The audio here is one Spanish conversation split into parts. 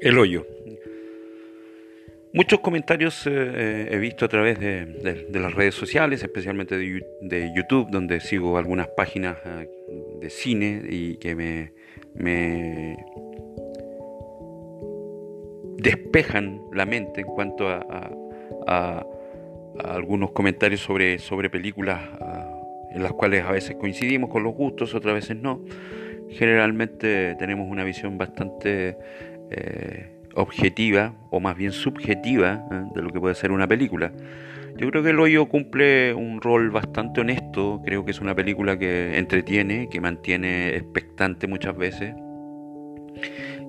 El hoyo. Muchos comentarios eh, eh, he visto a través de, las redes sociales, especialmente de, YouTube, donde sigo algunas páginas eh, de cine y que me, despejan la mente en cuanto a, algunos comentarios sobre, sobre películas en las cuales a veces coincidimos con los gustos, otras veces no. Generalmente tenemos una visión bastante eh, objetiva o más bien subjetiva ¿eh? de lo que puede ser una película. Yo creo que El Hoyo cumple un rol bastante honesto, creo que es una película que entretiene, que mantiene expectante muchas veces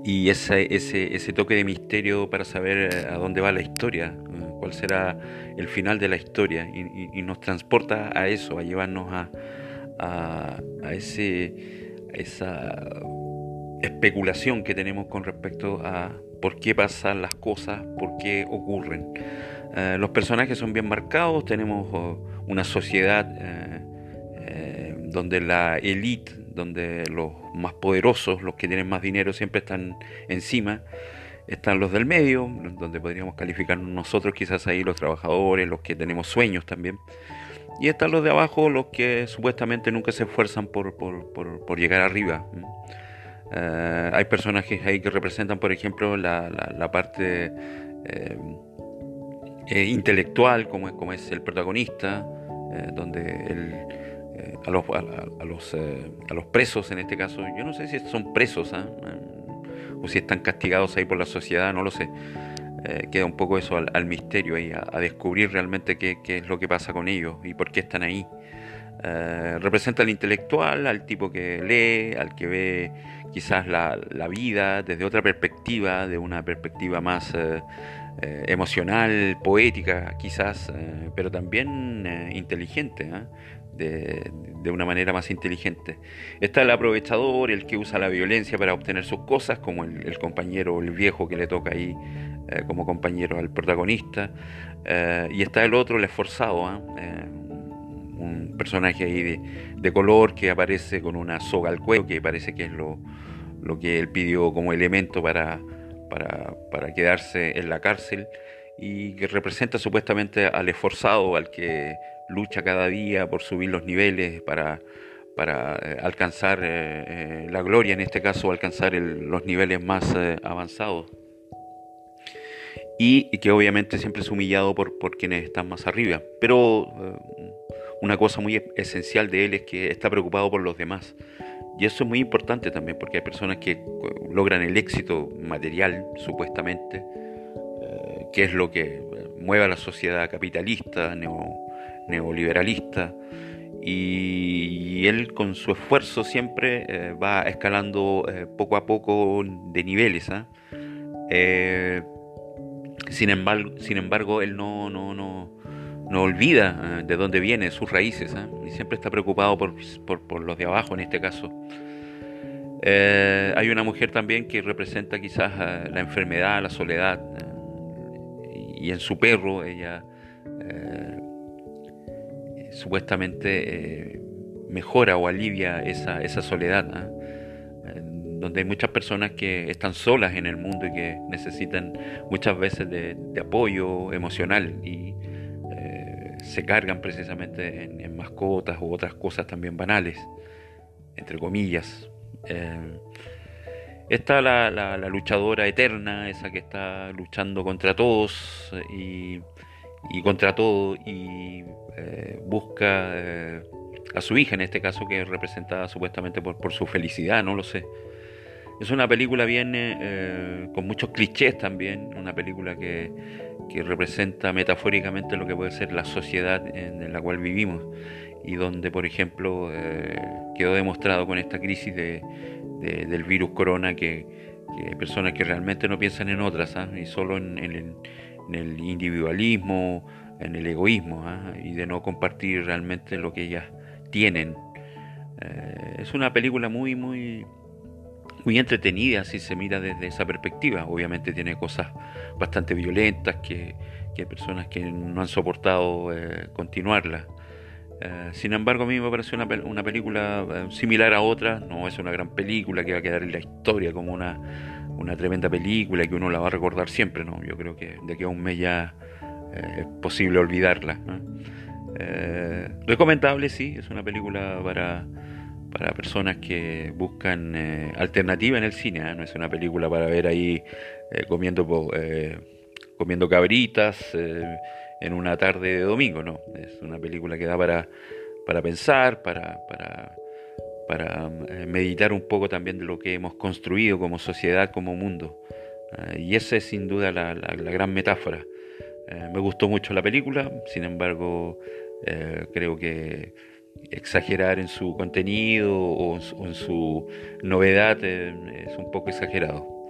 y ese, ese, toque de misterio para saber eh, a dónde va la historia, cuál será el final de la historia y, nos transporta a eso, a llevarnos a, a, a ese, esa especulación que tenemos con respecto a por qué pasan las cosas, por qué ocurren. Eh, los personajes son bien marcados, tenemos oh, una sociedad eh, eh, donde la élite, donde los más poderosos, los que tienen más dinero, siempre están encima. Están los del medio, donde podríamos calificar nosotros quizás ahí los trabajadores, los que tenemos sueños también. Y están los de abajo, los que supuestamente nunca se esfuerzan por, por, por llegar arriba. Eh, hay personajes ahí que representan, por ejemplo, la, la, parte eh, eh, intelectual, como es, como es el protagonista, donde a, los, a, los, a los presos, en este caso, yo no sé si son presos ¿ah? o si están castigados ahí por la sociedad, no lo sé. queda un poco eso al, misterio ahí, a, descubrir realmente qué, qué, es lo que pasa con ellos y por qué están ahí. Representa al intelectual, al tipo que lee, al que ve quizás la, vida desde otra perspectiva, de una perspectiva más eh, eh, emocional, poética quizás, eh, pero también inteligente, de, una manera más inteligente. Está el aprovechador, el que usa la violencia para obtener sus cosas, como el, compañero, el viejo que le toca ahí como compañero al protagonista, y está el otro, el esforzado, personaje ahí de, de, color que aparece con una soga al cuello, que parece que es lo, lo que él pidió como elemento para, para, quedarse en la cárcel y que representa supuestamente al esforzado, al que lucha cada día por subir los niveles para, para eh, alcanzar eh, eh, la gloria, en este caso alcanzar los niveles más avanzados. Y, que obviamente siempre es humillado por, por quienes están más arriba. Pero una cosa muy esencial de él es que está preocupado por los demás. Y eso es muy importante también porque hay personas que eh, logran el éxito material, supuestamente, eh, que es lo que eh, mueve a la sociedad capitalista, neoliberalista, y, él con su esfuerzo siempre va escalando poco a poco de niveles. ¿ah? Sin, embargo, sin embargo, él no, no, no, no olvida eh, de dónde viene, sus raíces, ¿eh? y siempre está preocupado por, los de abajo en este caso. Eh, hay una mujer también que representa quizás la enfermedad, la soledad, y en su perro ella supuestamente mejora o alivia esa, esa soledad, donde hay muchas personas que están solas en el mundo y que necesitan muchas veces de, apoyo emocional y se cargan precisamente en, mascotas u otras cosas también banales, entre comillas. Eh, está la, luchadora eterna, esa que está luchando contra todos y, contra todo y eh, busca eh, a su hija en este caso que es representada supuestamente por su felicidad, no lo sé. Es una película bien con muchos clichés también, una película que que representa metafóricamente lo que puede ser la sociedad en la cual vivimos y donde, por ejemplo, eh, quedó demostrado con esta crisis de, del virus corona que, hay personas que realmente no piensan en otras ¿ah? y solo en, el, individualismo, en el egoísmo ¿ah? y de no compartir realmente lo que ellas tienen. Eh, es una película muy, muy, muy entretenida si se mira desde esa perspectiva. Obviamente tiene cosas bastante violentas que, hay personas que no han soportado eh, continuarla. Eh, sin embargo, a mí me parece una, una película eh, similar a otras, no es una gran película que va a quedar en la historia como una, una tremenda película que uno la va a recordar siempre, ¿no? Yo creo que de aquí a un mes ya es posible olvidarla. recomendable, sí, es una película para para personas que buscan eh, alternativa en el cine. ¿eh? No es una película para ver ahí eh, comiendo, comiendo cabritas en una tarde de domingo, no. Es una película que da para, para pensar, para, para meditar un poco también de lo que hemos construido como sociedad, como mundo. y esa es sin duda la, la gran metáfora. me gustó mucho la película, sin embargo, creo que exagerar en su contenido o, en su novedad eh, es un poco exagerado.